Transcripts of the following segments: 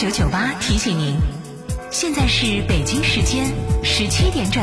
九九八提醒您，现在是北京时间十七点整。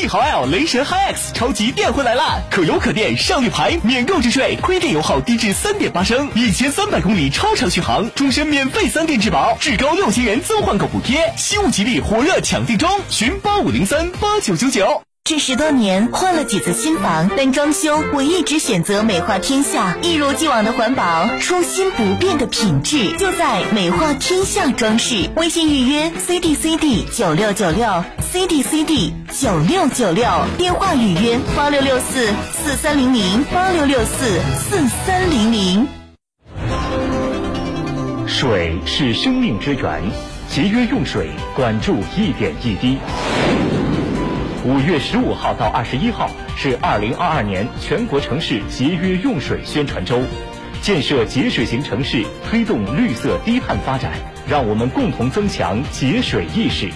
帝豪 L 雷神 HiX 超级电混来啦！可油可电上绿牌，免购置税，亏电油耗低至三点八升，一千三百公里超长续航，终身免费三电质保，至高六千元增换购补贴，西物吉利火热抢订中，寻八五零三八九九九。这十多年换了几次新房，但装修我一直选择美化天下，一如既往的环保，初心不变的品质，就在美化天下装饰。微信预约 C D C D 九六九六 C D C D 九六九六，电话预约八六六四四三零零八六六四四三零零。水是生命之源，节约用水，管住一点一滴。五月十五号到二十一号是二零二二年全国城市节约用水宣传周，建设节水型城市，推动绿色低碳发展，让我们共同增强节水意识。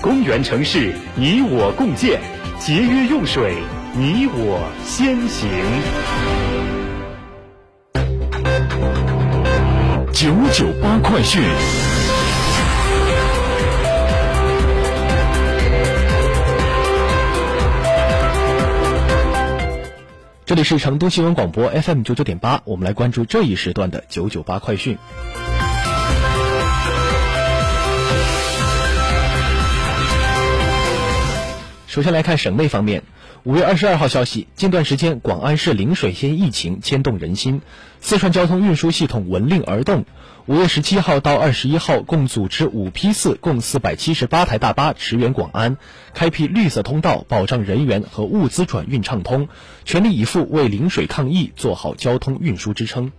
公园城市，你我共建，节约用水，你我先行。九九八快讯。这里是成都新闻广播 FM 九九点八，我们来关注这一时段的九九八快讯。首先来看省内方面，五月二十二号消息，近段时间广安市陵水县疫情牵动人心，四川交通运输系统闻令而动。五月十七号到二十一号，共组织五批次，共四百七十八台大巴驰援广安，开辟绿色通道，保障人员和物资转运畅通，全力以赴为陵水抗疫做好交通运输支撑。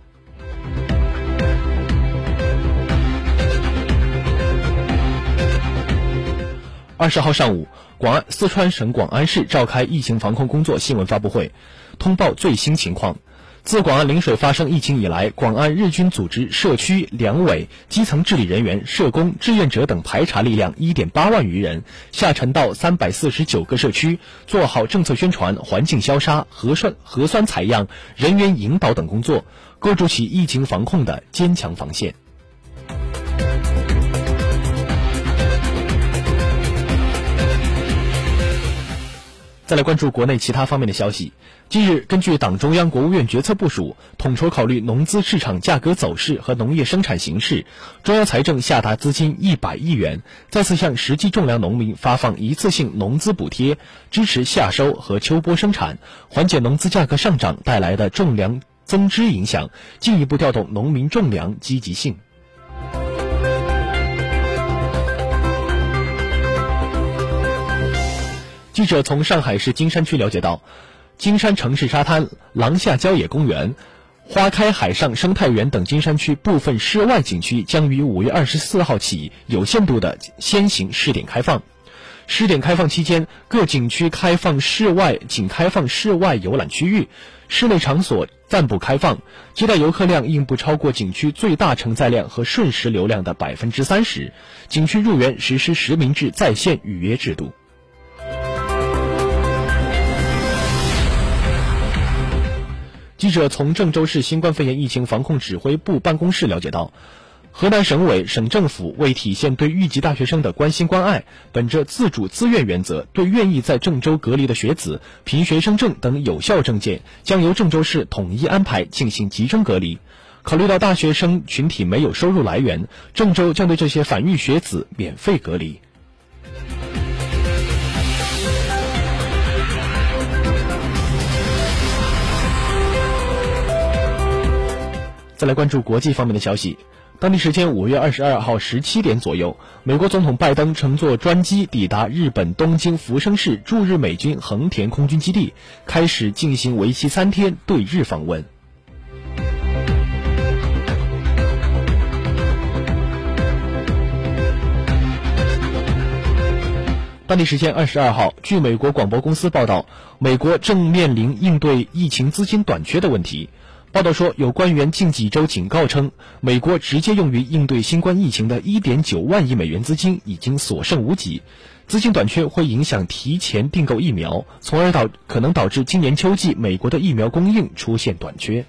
二十号上午，广安四川省广安市召开疫情防控工作新闻发布会，通报最新情况。自广安陵水发生疫情以来，广安日均组织社区、两委、基层治理人员、社工、志愿者等排查力量一点八万余人，下沉到三百四十九个社区，做好政策宣传、环境消杀、核酸核酸采样、人员引导等工作，构筑起疫情防控的坚强防线。再来关注国内其他方面的消息。近日，根据党中央、国务院决策部署，统筹考虑农资市场价格走势和农业生产形势，中央财政下达资金一百亿元，再次向实际种粮农民发放一次性农资补贴，支持夏收和秋播生产，缓解农资价格上涨带来的种粮增支影响，进一步调动农民种粮积极性。记者从上海市金山区了解到，金山城市沙滩、廊下郊野公园、花开海上生态园等金山区部分室外景区将于五月二十四号起有限度的先行试点开放。试点开放期间，各景区开放室外仅开放室外游览区域，室内场所暂不开放，接待游客量应不超过景区最大承载量和瞬时流量的百分之三十。景区入园实施实名制在线预约制度。记者从郑州市新冠肺炎疫情防控指挥部办公室了解到，河南省委、省政府为体现对豫籍大学生的关心关爱，本着自主自愿原则，对愿意在郑州隔离的学子凭学生证等有效证件，将由郑州市统一安排进行集中隔离。考虑到大学生群体没有收入来源，郑州将对这些返豫学子免费隔离。再来关注国际方面的消息。当地时间五月二十二号十七点左右，美国总统拜登乘坐专机抵达日本东京福生市驻日美军横田空军基地，开始进行为期三天对日访问。当地时间二十二号，据美国广播公司报道，美国正面临应对疫情资金短缺的问题。报道说，有官员近几周警告称，美国直接用于应对新冠疫情的一点九万亿美元资金已经所剩无几，资金短缺会影响提前订购疫苗，从而导可能导致今年秋季美国的疫苗供应出现短缺。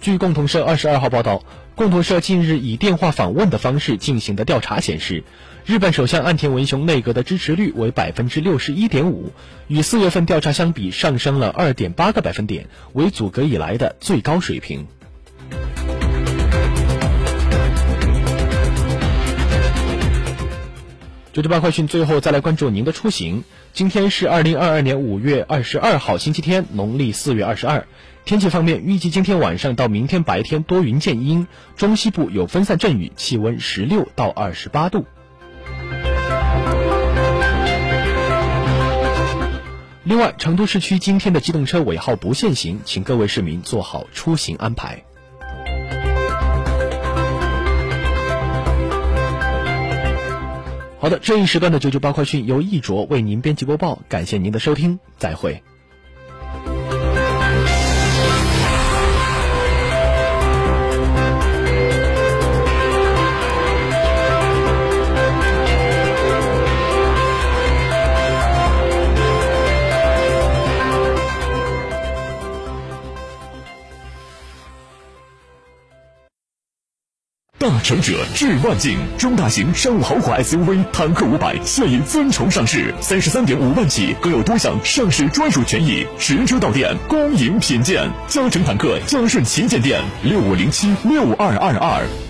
据共同社二十二号报道，共同社近日以电话访问的方式进行的调查显示，日本首相岸田文雄内阁的支持率为百分之六十一点五，与四月份调查相比上升了二点八个百分点，为组阁以来的最高水平。九九八快讯，最后再来关注您的出行。今天是二零二二年五月二十二号，星期天，农历四月二十二。天气方面，预计今天晚上到明天白天多云见阴，中西部有分散阵雨，气温十六到二十八度。另外，成都市区今天的机动车尾号不限行，请各位市民做好出行安排。好的，这一时段的九九八快讯由易卓为您编辑播报，感谢您的收听，再会。大成者致万境，中大型商务豪华 SUV 坦克五百现已尊崇上市，三十三点五万起，更有多项上市专属权益，实车到店，恭迎品鉴。嘉诚坦克嘉顺旗舰店六五零七六二二二。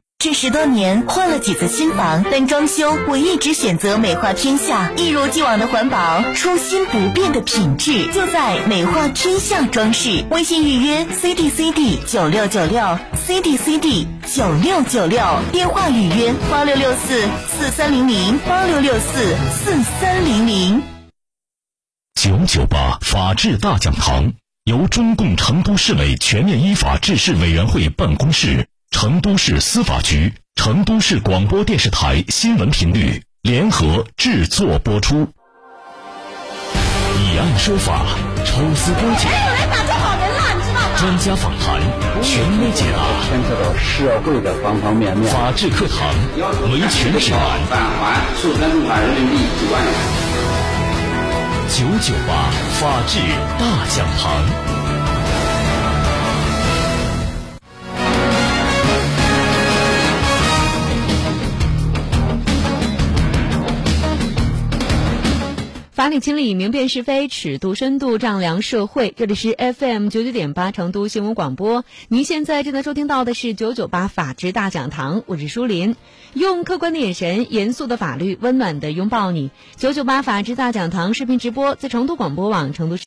这十多年换了几次新房，但装修我一直选择美化天下，一如既往的环保，初心不变的品质，就在美化天下装饰。微信预约 C D C D 九六九六 C D C D 九六九六，电话预约八六六四四三零零八六六四四三零零。九九八法治大讲堂由中共成都市委全面依法治市委员会办公室。成都市司法局、成都市广播电视台新闻频率联合制作播出，以案说法，抽丝剥茧，专家访谈，权威解答，牵扯到社会的方方面面。法治课堂，维权指南，返还数三十万人民币九万元。九九八法治大讲堂。法理清理，明辨是非，尺度深度丈量社会。这里是 FM 九九点八成都新闻广播。您现在正在收听到的是九九八法治大讲堂，我是舒林，用客观的眼神，严肃的法律，温暖的拥抱你。九九八法治大讲堂视频直播，在成都广播网成都。